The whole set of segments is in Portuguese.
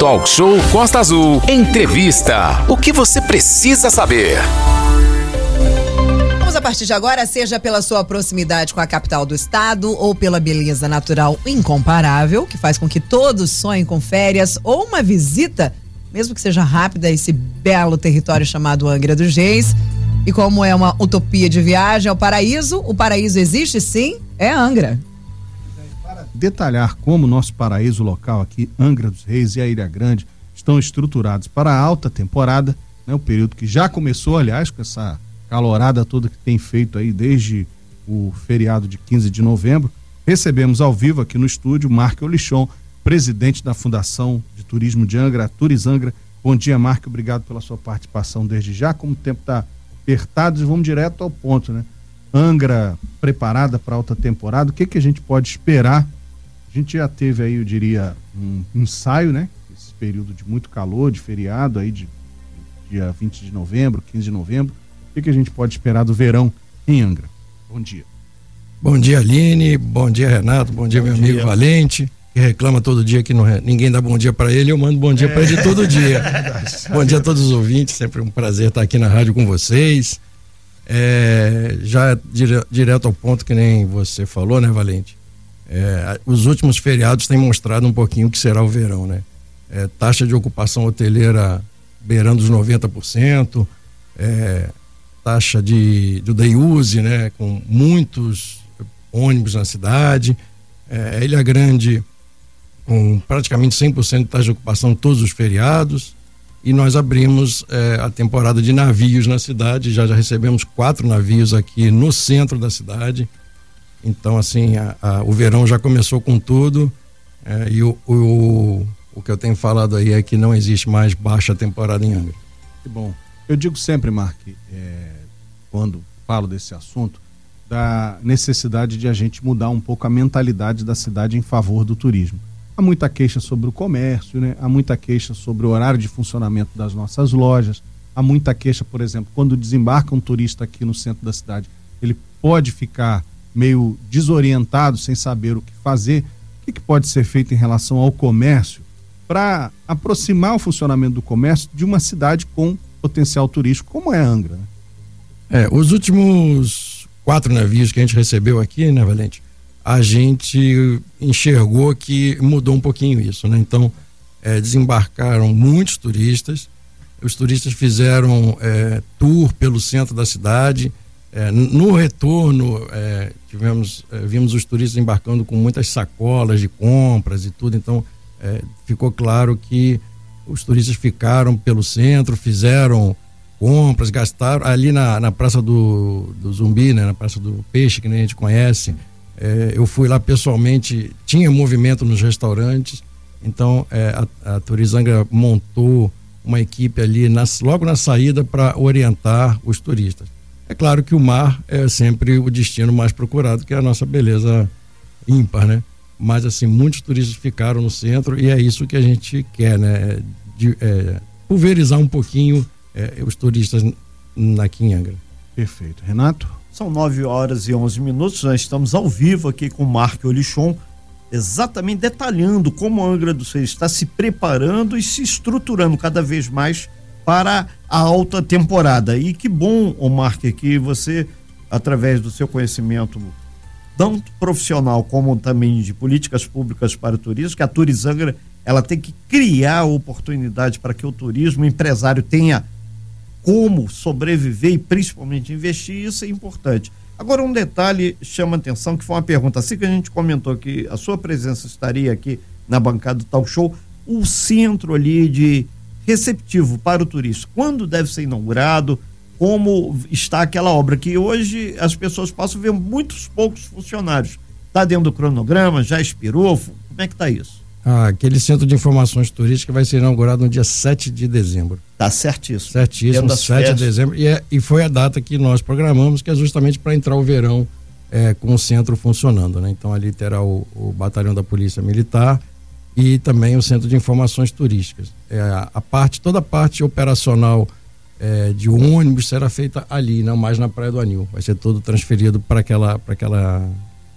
Talk Show Costa Azul. Entrevista. O que você precisa saber? Vamos a partir de agora, seja pela sua proximidade com a capital do estado ou pela beleza natural incomparável, que faz com que todos sonhem com férias ou uma visita, mesmo que seja rápida, a esse belo território chamado Angra dos Reis. E como é uma utopia de viagem ao paraíso, o paraíso existe sim, é Angra. Detalhar como nosso paraíso local aqui, Angra dos Reis e a Ilha Grande, estão estruturados para a alta temporada, né, o período que já começou, aliás, com essa calorada toda que tem feito aí desde o feriado de 15 de novembro, recebemos ao vivo aqui no estúdio Marco Olichon, presidente da Fundação de Turismo de Angra, Turizangra. Bom dia, Marco, obrigado pela sua participação desde já. Como o tempo está apertados, vamos direto ao ponto, né? Angra preparada para alta temporada, o que que a gente pode esperar? A gente já teve aí, eu diria, um ensaio, né? Esse período de muito calor, de feriado aí de dia 20 de novembro, 15 de novembro. O que que a gente pode esperar do verão em Angra? Bom dia. Bom dia, Aline. Bom dia, Renato. Bom dia, bom meu dia. amigo Valente que reclama todo dia que não, ninguém dá bom dia para ele, eu mando bom dia é. para ele todo dia. É bom dia a todos os ouvintes, sempre um prazer estar aqui na rádio com vocês. É, já dire, direto ao ponto que nem você falou, né, Valente? É, os últimos feriados têm mostrado um pouquinho o que será o verão, né? É, taxa de ocupação hoteleira beirando os 90%, é, taxa de, do day use, né? Com muitos ônibus na cidade. É, Ilha Grande com praticamente 100% de taxa de ocupação todos os feriados. E nós abrimos eh, a temporada de navios na cidade. Já, já recebemos quatro navios aqui no centro da cidade. Então, assim, a, a, o verão já começou com tudo. Eh, e o, o, o que eu tenho falado aí é que não existe mais baixa temporada em Angra. Que bom. Eu digo sempre, Mark, é, quando falo desse assunto, da necessidade de a gente mudar um pouco a mentalidade da cidade em favor do turismo. Há muita queixa sobre o comércio, né? há muita queixa sobre o horário de funcionamento das nossas lojas, há muita queixa, por exemplo, quando desembarca um turista aqui no centro da cidade, ele pode ficar meio desorientado, sem saber o que fazer. O que, que pode ser feito em relação ao comércio para aproximar o funcionamento do comércio de uma cidade com potencial turístico, como é Angra? Né? É, os últimos quatro navios que a gente recebeu aqui, né, Valente? a gente enxergou que mudou um pouquinho isso, né? Então, é, desembarcaram muitos turistas, os turistas fizeram é, tour pelo centro da cidade. É, no retorno, é, tivemos, é, vimos os turistas embarcando com muitas sacolas de compras e tudo. Então, é, ficou claro que os turistas ficaram pelo centro, fizeram compras, gastaram ali na, na Praça do, do Zumbi, né? na Praça do Peixe, que nem a gente conhece é, eu fui lá pessoalmente, tinha movimento nos restaurantes, então é, a, a Turizanga montou uma equipe ali nas, logo na saída para orientar os turistas. É claro que o mar é sempre o destino mais procurado, que é a nossa beleza ímpar, né? Mas assim, muitos turistas ficaram no centro e é isso que a gente quer, né? De, é, pulverizar um pouquinho é, os turistas na Quinhangra. Perfeito. Renato? São 9 horas e 11 minutos, nós estamos ao vivo aqui com o Marco Olichon, exatamente detalhando como a Angra do Reis está se preparando e se estruturando cada vez mais para a alta temporada. E que bom, o Marco, que você, através do seu conhecimento tanto profissional como também de políticas públicas para o turismo, que a Turizangra ela tem que criar oportunidade para que o turismo o empresário tenha como sobreviver e principalmente investir, isso é importante. Agora, um detalhe chama atenção, que foi uma pergunta, assim que a gente comentou que a sua presença estaria aqui na bancada do Talk Show, o centro ali de receptivo para o turista, quando deve ser inaugurado, como está aquela obra, que hoje as pessoas passam a ver muitos poucos funcionários. Está dentro do cronograma, já expirou, como é que está isso? Ah, aquele centro de informações turísticas vai ser inaugurado no dia 7 de dezembro. Tá certíssimo. Certíssimo, 7 de dezembro. E, é, e foi a data que nós programamos, que é justamente para entrar o verão é, com o centro funcionando. Né? Então ali terá o, o, batalhão da Polícia Militar e também o centro de informações turísticas. É, a parte, toda a parte operacional é, de ônibus será feita ali, não mais na Praia do Anil. Vai ser todo transferido para aquela, aquela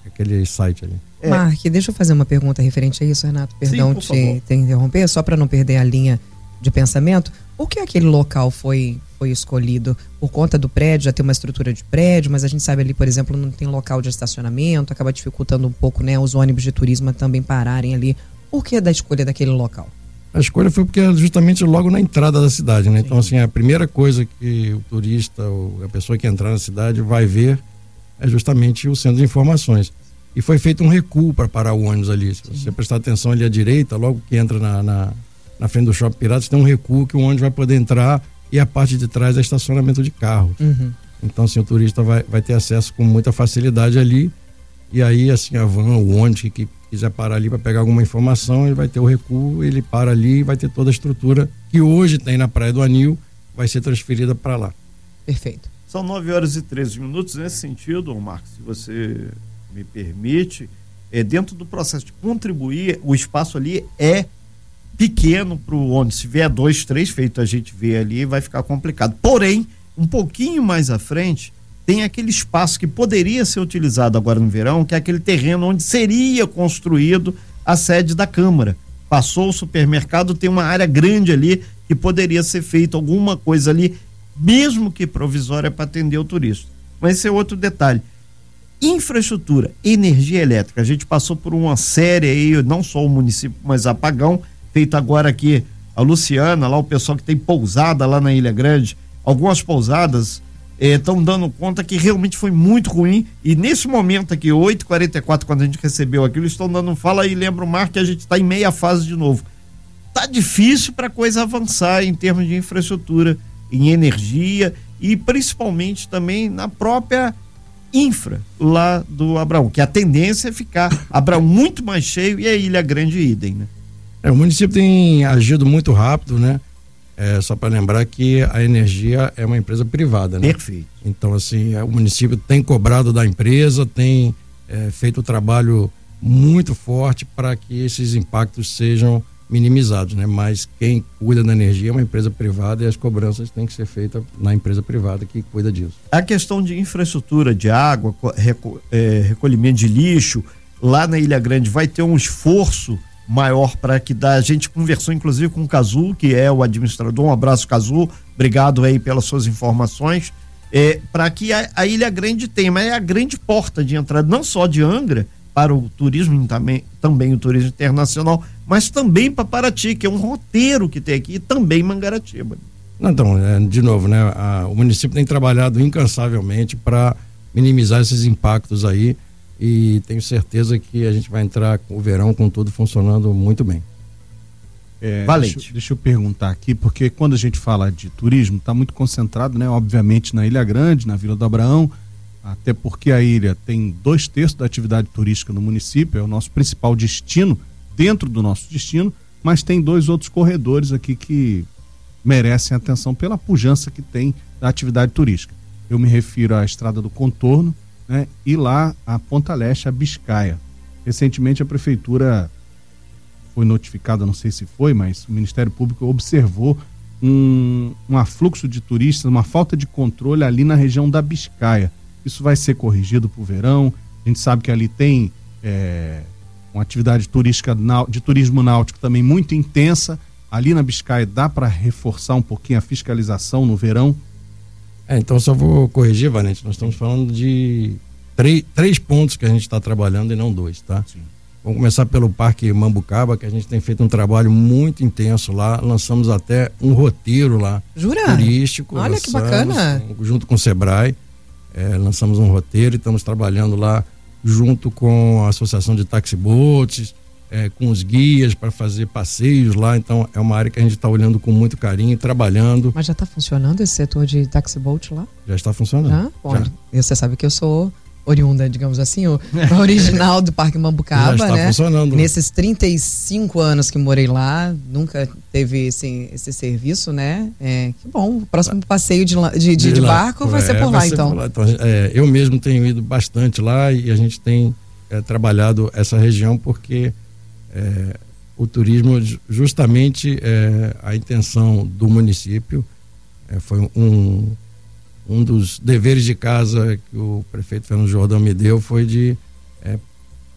aquele site ali. É. Mark, deixa eu fazer uma pergunta referente a isso, Renato. Perdão Sim, te, te interromper, só para não perder a linha de pensamento. Por que aquele local foi, foi escolhido? Por conta do prédio, já tem uma estrutura de prédio, mas a gente sabe ali, por exemplo, não tem local de estacionamento, acaba dificultando um pouco né, os ônibus de turismo também pararem ali. Por que da escolha daquele local? A escolha foi porque era justamente logo na entrada da cidade, né? Então, assim, a primeira coisa que o turista ou a pessoa que entrar na cidade vai ver é justamente o centro de informações. E foi feito um recuo para parar o ônibus ali. Se você prestar atenção ali à direita, logo que entra na, na, na frente do Shopping Piratas, tem um recuo que o ônibus vai poder entrar e a parte de trás é estacionamento de carros. Uhum. Então, assim, o turista vai, vai ter acesso com muita facilidade ali. E aí, assim, a van, o ônibus que quiser parar ali para pegar alguma informação, ele vai ter o recuo, ele para ali e vai ter toda a estrutura que hoje tem na Praia do Anil, vai ser transferida para lá. Perfeito. São 9 horas e 13 minutos. Nesse sentido, Marcos, se você me permite, é, dentro do processo de contribuir, o espaço ali é pequeno para o ônibus. Se vier dois, três feito a gente vê ali, vai ficar complicado. Porém, um pouquinho mais à frente, tem aquele espaço que poderia ser utilizado agora no verão, que é aquele terreno onde seria construído a sede da Câmara. Passou o supermercado, tem uma área grande ali que poderia ser feito alguma coisa ali, mesmo que provisória para atender o turista. Mas esse é outro detalhe. Infraestrutura, energia elétrica. A gente passou por uma série aí, não só o município, mas apagão, feito agora aqui a Luciana, lá o pessoal que tem pousada lá na Ilha Grande, algumas pousadas estão eh, dando conta que realmente foi muito ruim. E nesse momento aqui, 8h44, quando a gente recebeu aquilo, estão dando fala e lembra o Mar que a gente está em meia fase de novo. Tá difícil para coisa avançar em termos de infraestrutura, em energia e principalmente também na própria infra lá do Abraão, que a tendência é ficar Abraão muito mais cheio e a Ilha Grande idem, né? É, o município tem agido muito rápido, né? É, só para lembrar que a energia é uma empresa privada, né? Perfeito. Então, assim, é, o município tem cobrado da empresa, tem é, feito um trabalho muito forte para que esses impactos sejam minimizados, né? Mas quem cuida da energia é uma empresa privada e as cobranças têm que ser feitas na empresa privada que cuida disso. A questão de infraestrutura de água, é, recolhimento de lixo, lá na Ilha Grande vai ter um esforço maior para que dá. A gente conversou inclusive com o Cazu, que é o administrador. Um abraço, Cazu. Obrigado aí pelas suas informações. É, para que a, a, Ilha Grande tenha, mas é a grande porta de entrada, não só de Angra, para o turismo também, também o turismo internacional, mas também para Paraty, que é um roteiro que tem aqui, e também Mangaratiba. Então, é, de novo, né? O município tem trabalhado incansavelmente para minimizar esses impactos aí e tenho certeza que a gente vai entrar com o verão com tudo funcionando muito bem. É, Valente. Deixa, deixa, eu perguntar aqui, porque quando a gente fala de turismo, está muito concentrado, né? Obviamente na Ilha Grande, na Vila do Abraão, até porque a ilha tem dois terços da atividade turística no município, é o nosso principal destino, dentro do nosso destino, mas tem dois outros corredores aqui que merecem atenção pela pujança que tem da atividade turística. Eu me refiro à Estrada do Contorno, né, e lá a Ponta Leste, a Biscaia. Recentemente a prefeitura foi notificada, não sei se foi, mas o Ministério Público observou um, um afluxo de turistas, uma falta de controle ali na região da Biscaia. Isso vai ser corrigido para o verão. A gente sabe que ali tem é, uma atividade turística de turismo náutico também muito intensa. Ali na Biscaia dá para reforçar um pouquinho a fiscalização no verão. É, então só vou corrigir, Valente. Nós estamos falando de três, três pontos que a gente está trabalhando e não dois, tá? Sim. Vamos começar pelo Parque Mambucaba, que a gente tem feito um trabalho muito intenso lá. Lançamos até um roteiro lá. Jura? Turístico. Olha que bacana. Junto com o Sebrae. É, lançamos um roteiro e estamos trabalhando lá junto com a Associação de Taxibotes é, com os guias para fazer passeios lá. Então é uma área que a gente está olhando com muito carinho, trabalhando. Mas já está funcionando esse setor de taxi boat lá? Já está funcionando. Já? Bom, já. Você sabe que eu sou oriunda, digamos assim, o original do Parque Mambucaba, Já está né? funcionando. Nesses 35 anos que morei lá, nunca teve assim, esse serviço, né? É, que bom. O próximo passeio de, de, de, de barco vai é, ser por lá, então. Por lá. então é, eu mesmo tenho ido bastante lá e a gente tem é, trabalhado essa região porque é, o turismo, justamente é, a intenção do município, é, foi um, um dos deveres de casa que o prefeito Fernando Jordão me deu foi de é,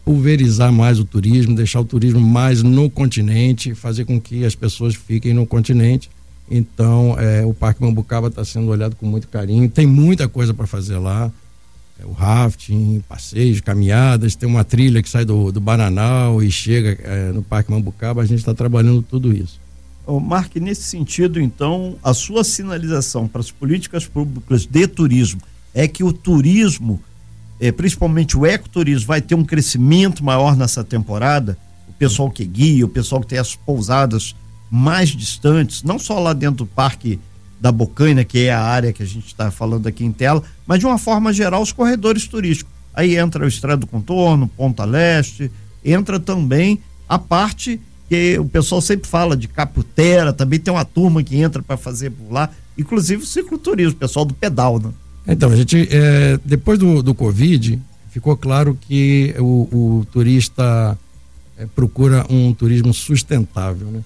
pulverizar mais o turismo, deixar o turismo mais no continente, fazer com que as pessoas fiquem no continente. Então, é, o Parque Mambucaba está sendo olhado com muito carinho. Tem muita coisa para fazer lá. É, o rafting, passeios, caminhadas. Tem uma trilha que sai do, do Bananal e chega é, no Parque Mambucaba. A gente está trabalhando tudo isso. Ô, Mark, nesse sentido, então, a sua sinalização para as políticas públicas de turismo é que o turismo, é, principalmente o ecoturismo, vai ter um crescimento maior nessa temporada? O pessoal que guia, o pessoal que tem as pousadas mais distantes, não só lá dentro do Parque da Bocaina, que é a área que a gente está falando aqui em tela, mas de uma forma geral os corredores turísticos. Aí entra o Estrada do Contorno, Ponta Leste, entra também a parte que o pessoal sempre fala de Caputera, também tem uma turma que entra para fazer por lá, inclusive o cicloturismo, o pessoal do pedal, né? Então, a gente, é, depois do, do Covid, ficou claro que o, o turista é, procura um turismo sustentável, né?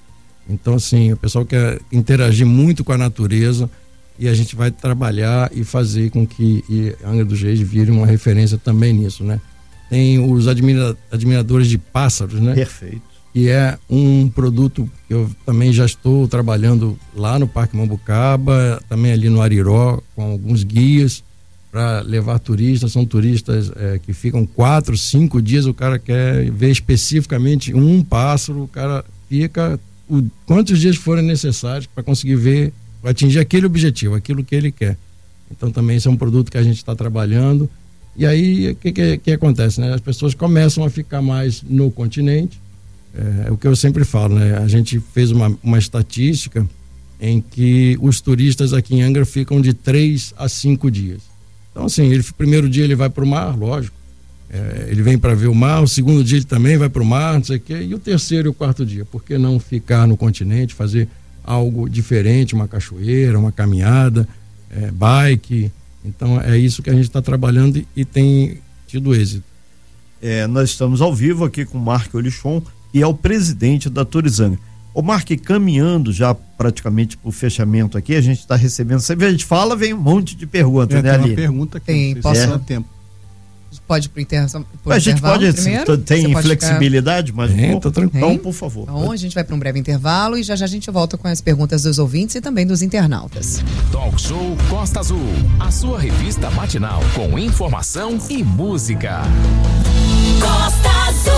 Então, assim, o pessoal quer interagir muito com a natureza e a gente vai trabalhar e fazer com que e Angra dos Reis vire uma referência também nisso, né? Tem os admira, admiradores de pássaros, né? Perfeito. Que é um produto que eu também já estou trabalhando lá no Parque Mambucaba, também ali no Ariró, com alguns guias para levar turistas. São turistas é, que ficam quatro, cinco dias. O cara quer ver especificamente um pássaro, o cara fica o, quantos dias forem necessários para conseguir ver, atingir aquele objetivo, aquilo que ele quer. Então também isso é um produto que a gente está trabalhando. E aí o que, que, que, acontece? Né? As pessoas começam a ficar mais no continente. É, é, o que eu sempre falo, né? A gente fez uma, uma estatística em que os turistas aqui em Angra ficam de três a cinco dias. Então, assim, ele primeiro dia ele vai para o mar, lógico. É, ele vem para ver o mar, o segundo dia ele também vai para o mar, não sei o quê, e o terceiro e o quarto dia, por que não ficar no continente, fazer algo diferente, uma cachoeira, uma caminhada, é, bike. Então é isso que a gente está trabalhando e, e, tem tido êxito. É, nós estamos ao vivo aqui com o Marco Olichon, que é o presidente da Turizanga. O Marco, caminhando já praticamente para o fechamento aqui, a gente está recebendo. Você vê, a gente fala, vem um monte de perguntas, é, né, ali? Uma pergunta que tem, posso... é. tempo pode ir para a gente pode, primeiro? tem pode flexibilidade, ficar... mas é, tá tranquilo. Então, por favor. Então, a gente vai para um breve intervalo e já já a gente volta com as perguntas dos ouvintes e também dos internautas. Talk Show Costa Azul, a sua revista matinal com informação e música. Costa Azul.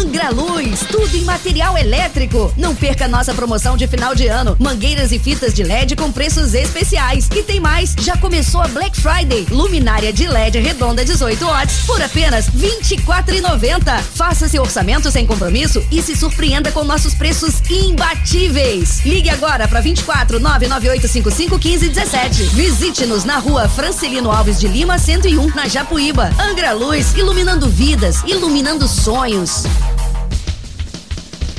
Angra Luz, tudo em material elétrico. Não perca nossa promoção de final de ano. Mangueiras e fitas de LED com preços especiais. E tem mais, já começou a Black Friday. Luminária de LED redonda 18 watts por apenas R$ 24,90. Faça seu orçamento sem compromisso e se surpreenda com nossos preços imbatíveis. Ligue agora para 24 99855 1517. Visite-nos na rua Francelino Alves de Lima 101, na Japuíba. Angra Luz, iluminando vidas, iluminando sonhos.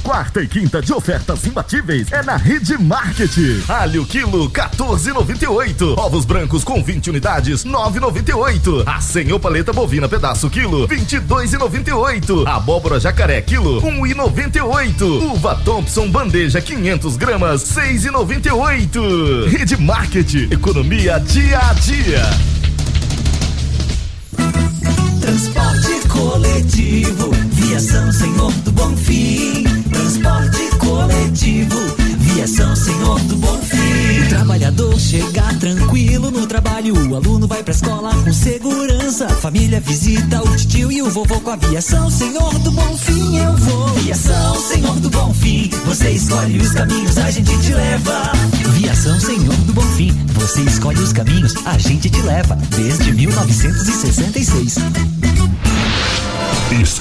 Quarta e quinta de ofertas imbatíveis é na Rede Market. Alho quilo 14,98. Ovos brancos com 20 unidades 9,98. A senhor paleta bovina pedaço quilo 22,98. Abóbora jacaré quilo 1,98. Uva Thompson bandeja 500 gramas 6,98. Rede Market. Economia dia a dia. Transporte coletivo, viação Senhor do Bom Fim. Transporte coletivo, viação Senhor do Bom Fim. O trabalhador chega tranquilo no trabalho, o aluno vai pra escola com segurança. Família visita o tio e o vovô com a aviação Senhor do Bom Fim. Eu vou. Viação Senhor do Bom Fim, você escolhe os caminhos, a gente te leva. Viação Senhor do Bom Fim, você escolhe os caminhos, a gente te leva. Desde 1966.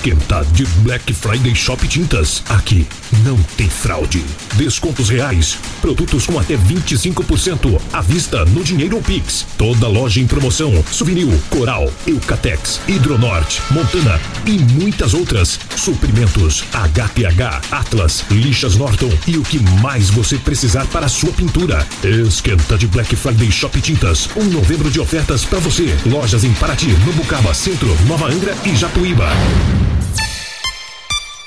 Esquenta de Black Friday Shop Tintas. Aqui não tem fraude. Descontos reais. Produtos com até 25% à vista no Dinheiro Pix. Toda loja em promoção. Souvenir, Coral, Eucatex, Hidronorte, Montana e muitas outras. Suprimentos, HPH, Atlas, Lixas Norton e o que mais você precisar para a sua pintura. Esquenta de Black Friday Shop Tintas. Um novembro de ofertas para você. Lojas em Paraty, no Bucaba, Centro, Nova Angra e Japuíba.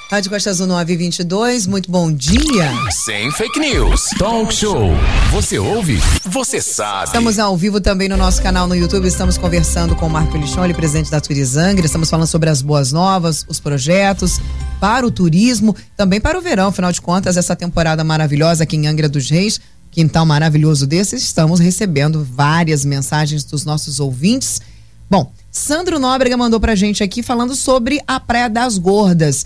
Rádio Costa Azul 922, muito bom dia. Sem fake news. Talk show. Você ouve? Você sabe. Estamos ao vivo também no nosso canal no YouTube. Estamos conversando com o Marco Lixon, ele presidente da Turizangra. Estamos falando sobre as boas novas, os projetos para o turismo, também para o verão. Afinal de contas, essa temporada maravilhosa aqui em Angra dos Reis, quintal maravilhoso desse, estamos recebendo várias mensagens dos nossos ouvintes. Bom, Sandro Nóbrega mandou pra gente aqui falando sobre a Praia das Gordas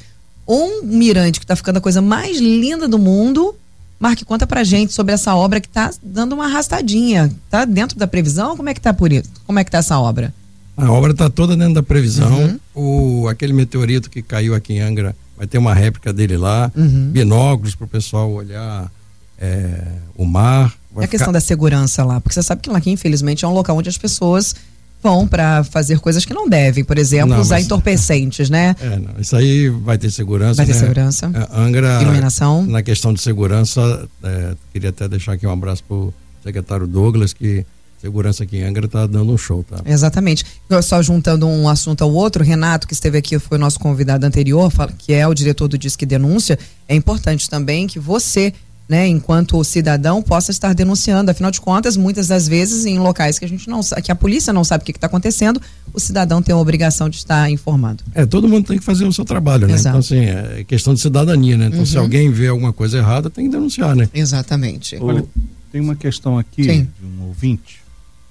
um mirante que está ficando a coisa mais linda do mundo. Marque, conta pra gente sobre essa obra que está dando uma arrastadinha. Tá dentro da previsão? Como é que tá por isso? Como é que tá essa obra? A obra está toda dentro da previsão. Uhum. O, aquele meteorito que caiu aqui em Angra vai ter uma réplica dele lá, uhum. binóculos para o pessoal olhar é, o mar. e a questão da segurança lá, porque você sabe que lá aqui, infelizmente, é um local onde as pessoas vão para fazer coisas que não devem, por exemplo, não, usar entorpecentes, né? É, não, isso aí vai ter segurança. Vai ter né? segurança. É, Angra. Iluminação. Na questão de segurança, é, queria até deixar aqui um abraço pro secretário Douglas, que segurança aqui em Angra está dando um show, tá? Exatamente. Só juntando um assunto ao outro, Renato, que esteve aqui, foi o nosso convidado anterior, que é o diretor do Disque Denúncia, é importante também que você né, enquanto cidadão, possa estar denunciando. Afinal de contas, muitas das vezes, em locais que a gente não que a polícia não sabe o que está acontecendo, o cidadão tem a obrigação de estar informado. É, todo mundo tem que fazer o seu trabalho, né? Exato. Então, assim, é questão de cidadania, né? Então, uhum. se alguém vê alguma coisa errada, tem que denunciar, né? Exatamente. Olha, tem uma questão aqui Sim. de um ouvinte.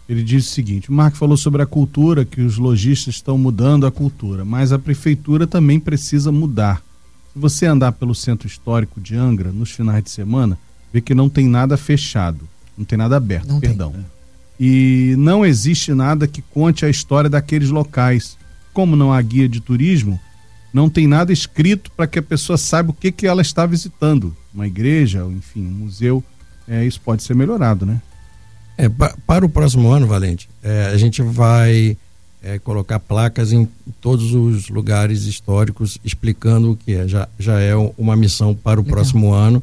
Ele diz o seguinte: o Marco falou sobre a cultura, que os lojistas estão mudando a cultura, mas a prefeitura também precisa mudar se você andar pelo centro histórico de Angra nos finais de semana, vê que não tem nada fechado, não tem nada aberto, não perdão. Tem, né? E não existe nada que conte a história daqueles locais. Como não há guia de turismo, não tem nada escrito para que a pessoa saiba o que, que ela está visitando. Uma igreja, enfim, um museu. É, isso pode ser melhorado, né? É, para o próximo ano, Valente, é, a gente vai é, colocar placas em todos os lugares históricos explicando o que é. Já, já é uma missão para o Legal. próximo ano.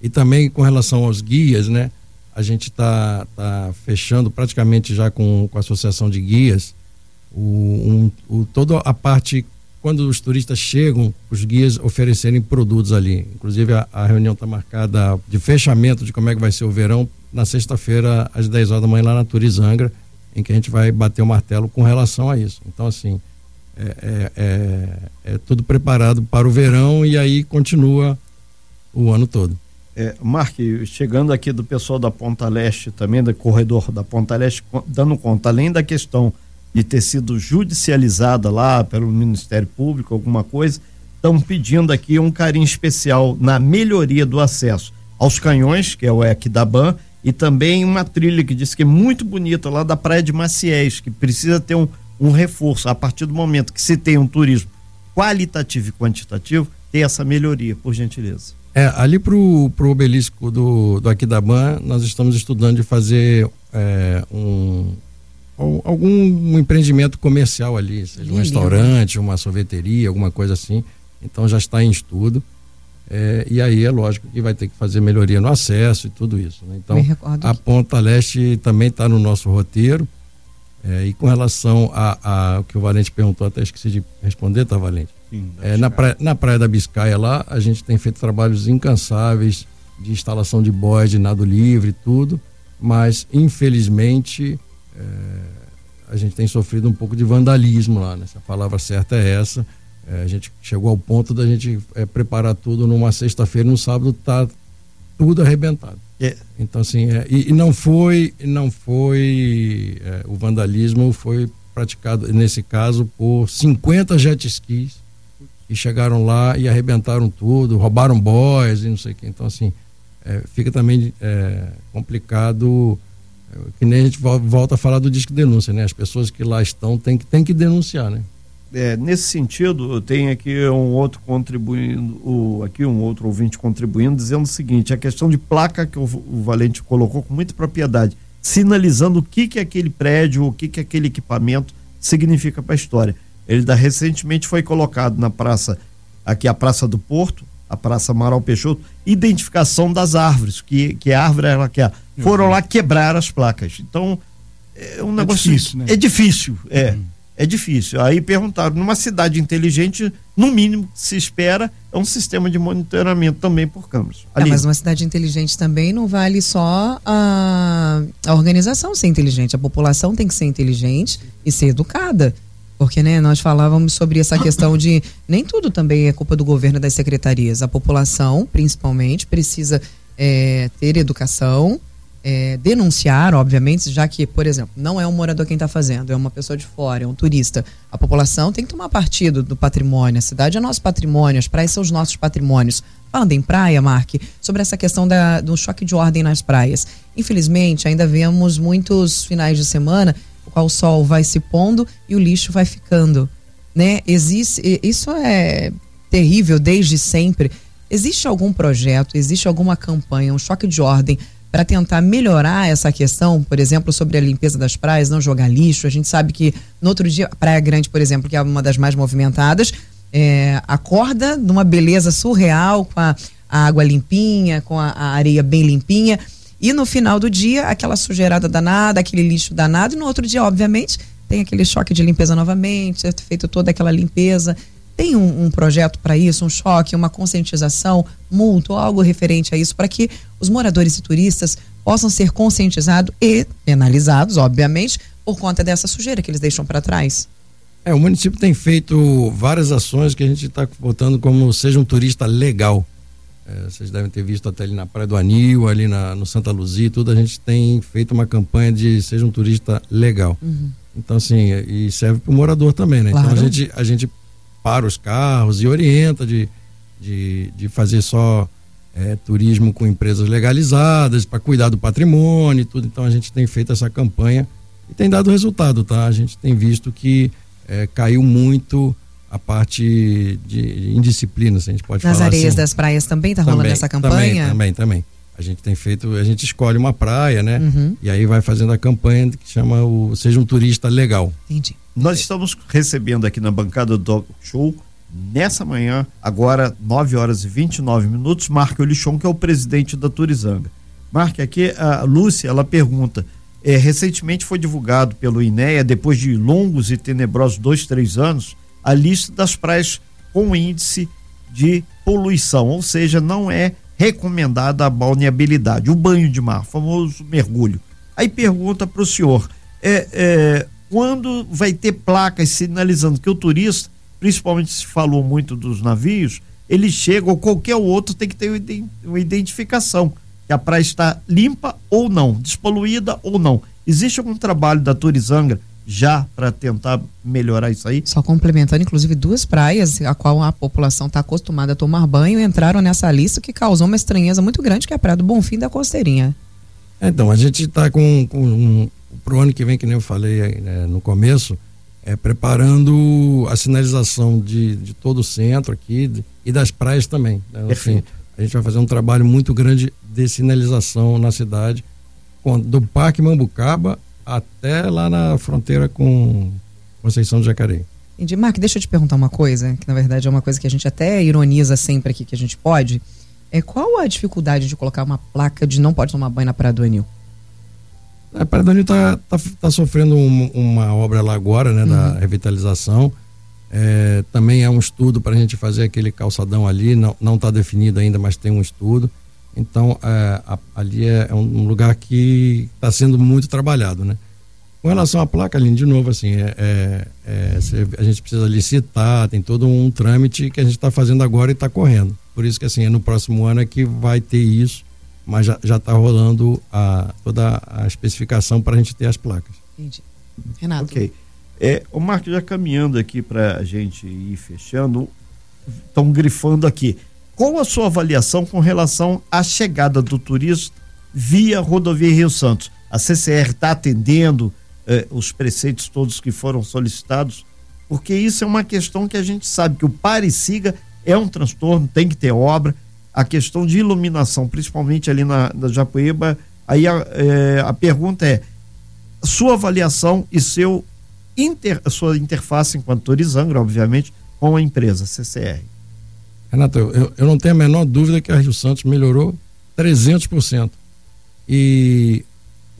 E também com relação aos guias, né? A gente está tá fechando praticamente já com, com a associação de guias o, um, o, toda a parte quando os turistas chegam, os guias oferecerem produtos ali. Inclusive a, a reunião está marcada de fechamento de como é que vai ser o verão na sexta-feira às 10 horas da manhã lá na Turizangra em que a gente vai bater o martelo com relação a isso. Então, assim, é, é, é, é tudo preparado para o verão e aí continua o ano todo. É, Mark, chegando aqui do pessoal da Ponta Leste, também do corredor da Ponta Leste, dando conta, além da questão de ter sido judicializada lá pelo Ministério Público, alguma coisa, estão pedindo aqui um carinho especial na melhoria do acesso aos canhões, que é o Equidaban, e também uma trilha que diz que é muito bonita lá da Praia de Maciés, que precisa ter um, um reforço. A partir do momento que se tem um turismo qualitativo e quantitativo, ter essa melhoria, por gentileza. É, ali pro, pro obelisco do, do Aquidabã, nós estamos estudando de fazer é, um, algum empreendimento comercial ali, seja um restaurante, uma sorveteria, alguma coisa assim. Então já está em estudo. É, e aí é lógico que vai ter que fazer melhoria no acesso e tudo isso. Né? Então, a Ponta Leste também está no nosso roteiro. É, e com relação ao que o Valente perguntou, até esqueci de responder, tá, Valente? Sim, é, na, praia, na Praia da Biscaia lá, a gente tem feito trabalhos incansáveis de instalação de boias de nado livre e tudo, mas infelizmente é, a gente tem sofrido um pouco de vandalismo lá, né? Se a palavra certa é essa é, a gente chegou ao ponto da gente é, preparar tudo numa sexta-feira, no sábado tá tudo arrebentado. É. Então assim, é, e, e, não foi, não foi é, o vandalismo foi praticado nesse caso por 50 jet skis e chegaram lá e arrebentaram tudo, roubaram boys e não sei o que. Então assim, é, fica também complicado que nem a gente volta a falar do disco denúncia, né? As pessoas que lá estão têm que, têm que denunciar, né? É, nesse sentido, tem aqui um outro contribuindo, o, aqui um outro ouvinte contribuindo, dizendo o seguinte: a questão de placa que o, o Valente colocou com muita propriedade, sinalizando o que, que aquele prédio, o que, que aquele equipamento significa para a história. Ele da, recentemente foi colocado na praça, aqui a Praça do Porto, a Praça Amaral Peixoto, identificação das árvores, que, que árvore ela quer. Foram lá quebrar as placas. Então, é um é negócio. Difícil, né? É difícil, é. Uhum. É difícil. Aí perguntaram, numa cidade inteligente, no mínimo que se espera é um sistema de monitoramento também por câmeras. Ali, mas uma cidade inteligente também não vale só a, a organização ser inteligente. A população tem que ser inteligente e ser educada. Porque né, nós falávamos sobre essa questão de nem tudo também é culpa do governo e das secretarias. A população, principalmente, precisa é, ter educação, é, denunciar, obviamente, já que, por exemplo, não é um morador quem está fazendo, é uma pessoa de fora, é um turista. A população tem que tomar partido do patrimônio. A cidade é nosso patrimônio, as praias são os nossos patrimônios. Falando em praia, Mark, sobre essa questão da, do choque de ordem nas praias. Infelizmente, ainda vemos muitos finais de semana o qual o sol vai se pondo e o lixo vai ficando, né? Existe, isso é terrível desde sempre. Existe algum projeto, existe alguma campanha, um choque de ordem para tentar melhorar essa questão, por exemplo, sobre a limpeza das praias, não jogar lixo. A gente sabe que no outro dia, Praia Grande, por exemplo, que é uma das mais movimentadas, é, acorda numa beleza surreal, com a, a água limpinha, com a, a areia bem limpinha. E no final do dia, aquela sujeirada danada, aquele lixo danado, e no outro dia, obviamente, tem aquele choque de limpeza novamente, é feito toda aquela limpeza. Tem um, um projeto para isso, um choque, uma conscientização, multa algo referente a isso, para que os moradores e turistas possam ser conscientizados e penalizados, obviamente, por conta dessa sujeira que eles deixam para trás? É, o município tem feito várias ações que a gente está botando como seja um turista legal. É, vocês devem ter visto até ali na Praia do Anil, ali na, no Santa Luzia, tudo. A gente tem feito uma campanha de seja um turista legal. Uhum. Então, assim, e serve para o morador também, né? Claro. Então a gente, a gente para os carros e orienta de, de, de fazer só é, turismo com empresas legalizadas, para cuidar do patrimônio e tudo. Então a gente tem feito essa campanha e tem dado resultado, tá? A gente tem visto que é, caiu muito a parte de indisciplina, se a gente pode Nas falar areias assim. das praias também está rolando essa campanha? Também, também, também. A gente tem feito, a gente escolhe uma praia, né? Uhum. E aí vai fazendo a campanha que chama o Seja um Turista Legal. Entendi. Nós estamos recebendo aqui na bancada do Show, nessa manhã, agora 9 horas e 29 minutos, Marco Olichon, que é o presidente da Turizanga. Marco, aqui a Lúcia, ela pergunta, é, recentemente foi divulgado pelo INEA, depois de longos e tenebrosos dois, três anos, a lista das praias com índice de poluição, ou seja, não é recomendada a balneabilidade, o banho de mar, famoso mergulho. Aí pergunta para o senhor, é, é, quando vai ter placas sinalizando que o turista, principalmente se falou muito dos navios, ele chega ou qualquer outro tem que ter uma iden- uma identificação que a praia está limpa ou não, despoluída ou não. Existe algum trabalho da Turizanga já para tentar melhorar isso aí? Só complementando, inclusive, duas praias a qual a população está acostumada a tomar banho entraram nessa lista que causou uma estranheza muito grande, que é a Praia do Bonfim da Costeirinha. Então, a gente está com, com um, pro ano que vem, que nem eu falei né, no começo, é, preparando a sinalização de, de todo o centro aqui de- e das praias também. Né? Assim, Perfeito. a gente vai fazer um trabalho muito grande de sinalização na cidade, com- do Parque Mambucaba até lá na fronteira com Conceição do Jacareí. Entendi. Mark, deixa eu te perguntar uma coisa, que na verdade é uma coisa que a gente até ironiza sempre aqui que a gente pode. É qual a dificuldade de colocar uma placa de não pode tomar banho na Praia do Anil? A Praia do Anil está tá, tá sofrendo um- uma obra lá agora, né, da revitalização. É, também é um estudo para a gente fazer aquele calçadão ali, não não está definido ainda, mas tem um estudo. Então, é, a- ali é, é um lugar que está sendo muito trabalhado, né? Com relação à placa, Aline, de novo, assim, é, é- é, a gente precisa licitar, tem todo um trâmite que a gente está fazendo agora e está correndo. Por isso que, assim, é no próximo ano é que vai ter isso, mas já está rolando a, toda a especificação para a gente ter as placas. Entendi. Renato. Ok. É, o Marco, já caminhando aqui para a gente ir fechando, estão grifando aqui. Qual a sua avaliação com relação à chegada do turista via rodovia Rio Santos? A CCR está atendendo eh, os preceitos todos que foram solicitados? Porque isso é uma questão que a gente sabe que o pare e siga é um transtorno, tem que ter obra. A questão de iluminação, principalmente ali na, na aí a, eh, a pergunta é: sua avaliação e seu inter, sua interface enquanto Turizangra, obviamente, com a empresa CCR. Renato, eu, eu não tenho a menor dúvida que a Rio Santos melhorou 300%. E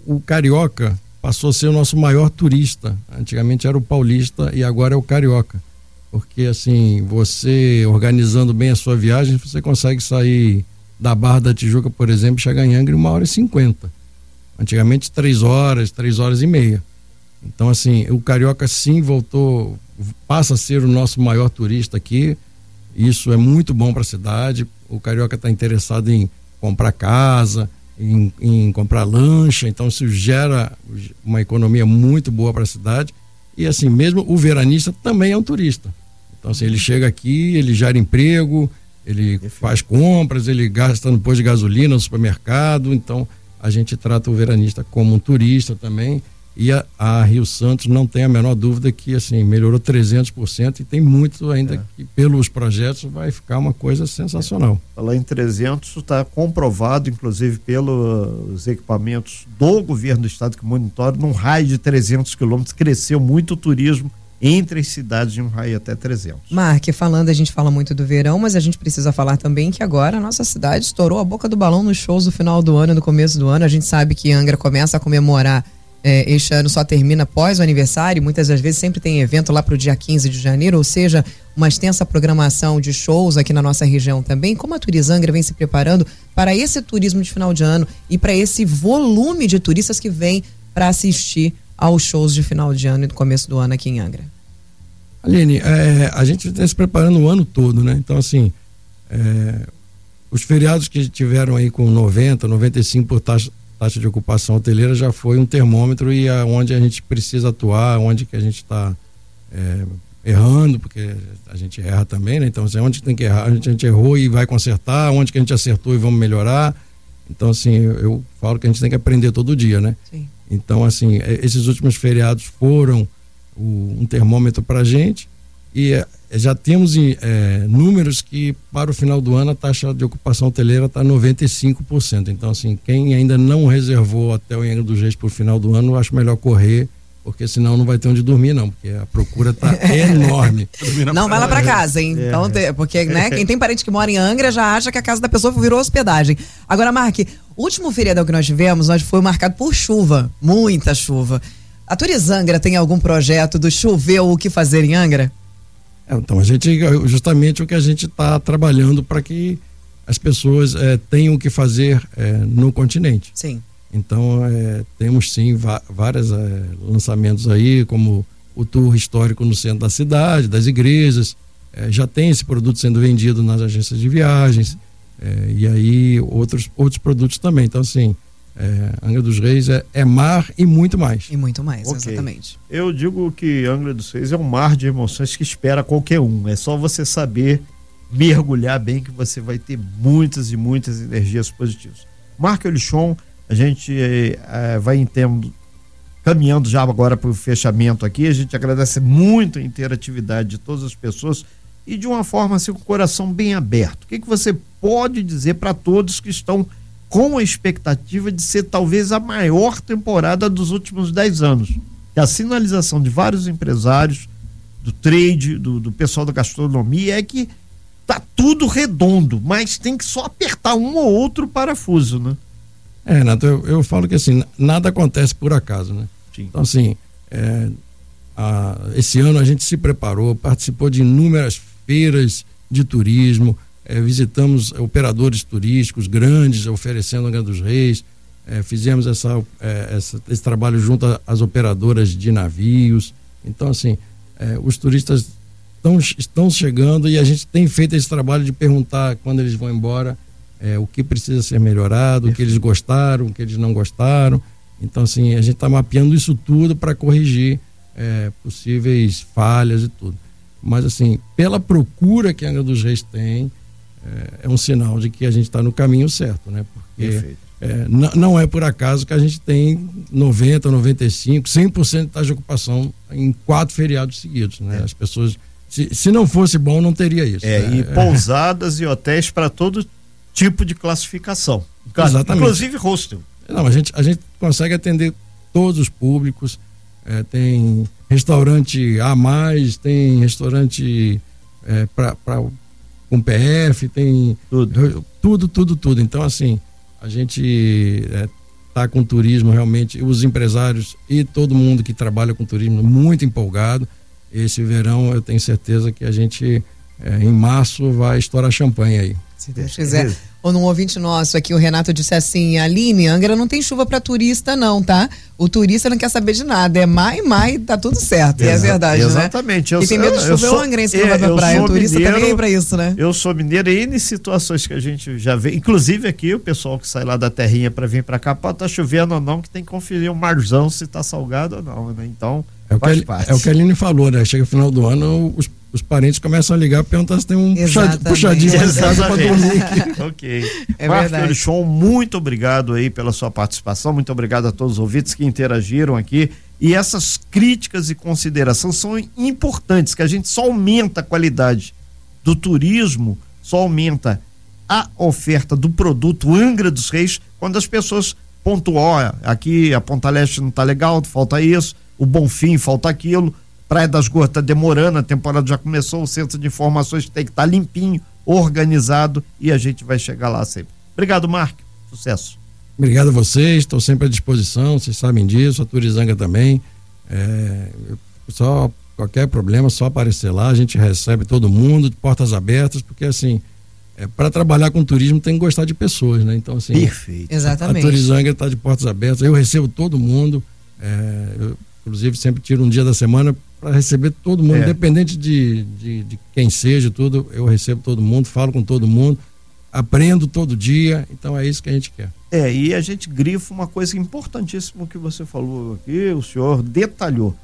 o carioca passou a ser o nosso maior turista. Antigamente era o paulista e agora é o carioca. Porque assim, você organizando bem a sua viagem, você consegue sair da Barra da Tijuca, por exemplo, chegar em Angra em uma hora e cinquenta. Antigamente três horas, três horas e meia. Então assim, o carioca sim voltou, passa a ser o nosso maior turista aqui. Isso é muito bom para a cidade. O carioca está interessado em comprar casa, em, em, comprar lancha, então isso gera uma economia muito boa para a cidade. E assim, mesmo o veranista também é um turista. Então, assim, ele chega aqui, ele gera emprego, ele faz compras, ele gasta no posto de gasolina, no supermercado. Então, a gente trata o veranista como um turista também. E a, a, Rio Santos não tem a menor dúvida que assim melhorou 300% e tem muito ainda é. que pelos projetos vai ficar uma coisa sensacional. Falar em 300 está comprovado inclusive pelos equipamentos do governo do estado que monitora num raio de 300 quilômetros cresceu muito o turismo entre as cidades de um raio até 300. Mark, falando, a gente fala muito do verão, mas a gente precisa falar também que agora a nossa cidade estourou a boca do balão nos shows do final do ano e no começo do ano. A gente sabe que Angra começa a comemorar é, este ano só termina após o aniversário, muitas das vezes sempre tem evento lá para o dia 15 de janeiro, ou seja, uma extensa programação de shows aqui na nossa região também. Como a Turizangra vem se preparando para esse turismo de final de ano e para esse volume de turistas que vem para assistir aos shows de final de ano e do começo do ano aqui em Angra? Aline, é, a gente está se preparando o ano todo, né? Então, assim, é, os feriados que tiveram aí com 90, 95 por taxa, taxa de ocupação hoteleira já foi um termômetro e aonde a gente precisa atuar, onde que a gente está é, errando, porque a gente erra também, né? Então, assim, onde tem que errar, a gente, a gente, errou e vai consertar, onde que a gente acertou e vamos melhorar. Então, assim, eu, eu falo que a gente tem que aprender todo dia, né? Sim. Então, assim, esses últimos feriados foram o, um termômetro para a gente e é, já temos é, números que para o final do ano a taxa de ocupação hoteleira está 95%. Então, assim, quem ainda não reservou hotel em Angra dos Reis para o final do ano, eu acho melhor correr, porque senão não vai ter onde dormir, não, porque a procura está enorme. não, vai lá para casa, hein? É. Então, porque, né, quem tem parente que mora em Angra já acha que a casa da pessoa virou hospedagem. Agora, Mark, o último feriado que nós tivemos, nós foi marcado por chuva, muita chuva. A Turizangra tem algum projeto do chover ou o que fazer em Angra? É, então, a gente, justamente o que a gente está trabalhando para que as pessoas é, tenham o que fazer é, no continente. Sim. Então, é, temos sim vários lançamentos aí, como o tour histórico no centro da cidade, das igrejas. já tem esse produto sendo vendido nas agências de viagens. e aí, outros, outros produtos também. Então, assim, é, Angra dos Reis é, é, mar e muito mais. E muito mais, okay. exatamente. Eu digo que Angra dos Reis é um mar de emoções que espera qualquer um. É só você saber mergulhar bem que você vai ter muitas e muitas energias positivas. Marco Elichon, a gente é, vai entendo, caminhando já agora para o fechamento aqui. A gente agradece muito a interatividade de todas as pessoas e de uma forma assim, com o coração bem aberto. O que, que você pode dizer para todos que estão com a expectativa de ser talvez a maior temporada dos últimos 10 anos. E a sinalização de vários empresários, do trade, do, do pessoal da gastronomia, é que tá tudo redondo, mas tem que só apertar um ou outro parafuso, né? É, Renato, eu, eu falo que assim, nada acontece por acaso, né? Sim. Então, assim, é, a, esse ano a gente se preparou, participou de inúmeras feiras de turismo, é, visitamos operadores turísticos grandes oferecendo Angra dos Reis, é, fizemos essa, é, essa, esse trabalho junto às operadoras de navios. Então, assim, é, os turistas tão, estão chegando e a gente tem feito esse trabalho de perguntar quando eles vão embora é, o que precisa ser melhorado, o que eles gostaram, o que eles não gostaram. Então, assim, a gente está mapeando isso tudo para corrigir é, possíveis falhas e tudo. Mas, assim, pela procura que a Angra dos Reis tem, é, é um sinal de que a gente está no caminho certo, né? Porque é, não é por acaso que a gente tem 90, 95, 100% de taxa de ocupação em quatro feriados seguidos, né? É. As pessoas, se, se não fosse bom, não teria isso. É, né? e pousadas e hotéis para todo tipo de classificação. Exatamente. Inclusive hostel. Não, a gente, a gente consegue atender todos os públicos. É, tem restaurante a mais, tem restaurante é, para com PF, tem tudo, tudo, tudo. tudo. Então, assim, a gente é, está com o turismo realmente, os empresários e todo mundo que trabalha com turismo muito empolgado. Esse verão eu tenho certeza que a gente, é, em março, vai estourar champanhe aí. Se Deus quiser. Ou num ouvinte nosso aqui, o Renato disse assim: Aline, Angra não tem chuva para turista, não, tá? O turista não quer saber de nada. É mai, mai, tá tudo certo. e é verdade, Exatamente. né? Eu, e tem medo de chuva, é sou- o angrense que é, não vai pra praia. O turista mineiro, tá nem aí pra isso, né? Eu sou mineiro e em situações que a gente já vê, inclusive aqui o pessoal que sai lá da terrinha para vir para cá, pode tá chovendo ou não, que tem que conferir o marzão se tá salgado ou não, né? Então, É o, que, é o que a Aline falou, né? Chega final do ano, os, os parentes começam a ligar perguntar se tem um Exatamente. puxadinho em casa pra Exatamente. dormir aqui. ok. É Marco muito obrigado aí pela sua participação, muito obrigado a todos os ouvintes que interagiram aqui. E essas críticas e considerações são importantes, que a gente só aumenta a qualidade do turismo, só aumenta a oferta do produto Angra dos Reis quando as pessoas pontuam, ó, aqui a Ponta Leste não tá legal, falta isso, o Bonfim falta aquilo, Praia das Gordas tá demorando, a temporada já começou, o centro de informações tem que estar limpinho, organizado e a gente vai chegar lá sempre. Obrigado, Marco. Sucesso. Obrigado a vocês, estou sempre à disposição, vocês sabem disso, a Turizanga também. É, só qualquer problema, só aparecer lá, a gente recebe todo mundo, de portas abertas, porque assim, para trabalhar com turismo tem que gostar de pessoas, né? Então, assim, Perfeito. a Exatamente. Turizanga está de portas abertas, eu recebo todo mundo, é, eu, inclusive sempre tiro um dia da semana para receber todo mundo, É. independente de, de, de quem seja, tudo, eu recebo todo mundo, falo com todo mundo, aprendo todo dia, então é isso que a gente quer. É, e a gente grifa uma coisa importantíssima que você falou aqui, o senhor detalhou.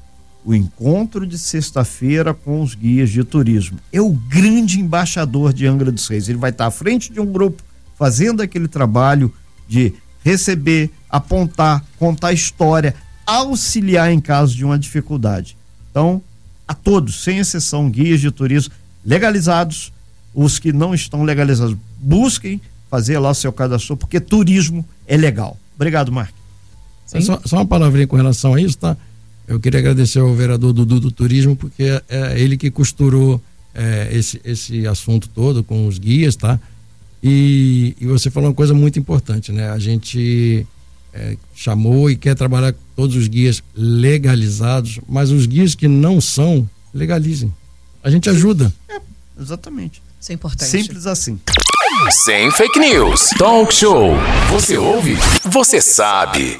O encontro de sexta-feira com os guias de turismo. É o grande embaixador de Angra dos Reis. Ele vai estar à frente de um grupo, fazendo aquele trabalho de receber, apontar, contar história, auxiliar em caso de uma dificuldade. Então, a todos, sem exceção, guias de turismo legalizados, os que não estão legalizados, busquem fazer lá o seu cadastro, porque turismo é legal. Obrigado, Marco. É Só, só uma palavrinha com relação a isso, tá? Eu queria agradecer ao vereador Dudu do Turismo, porque é, é ele que costurou é, esse, esse assunto todo com os guias, tá? E, e você falou uma coisa muito importante, né? A gente é, chamou e quer trabalhar com todos os guias legalizados, mas os guias que não são, legalizem. A gente ajuda. Exatamente. Isso é importante. Simples assim. Sem fake news. Talk show. Você ouve? Você sabe.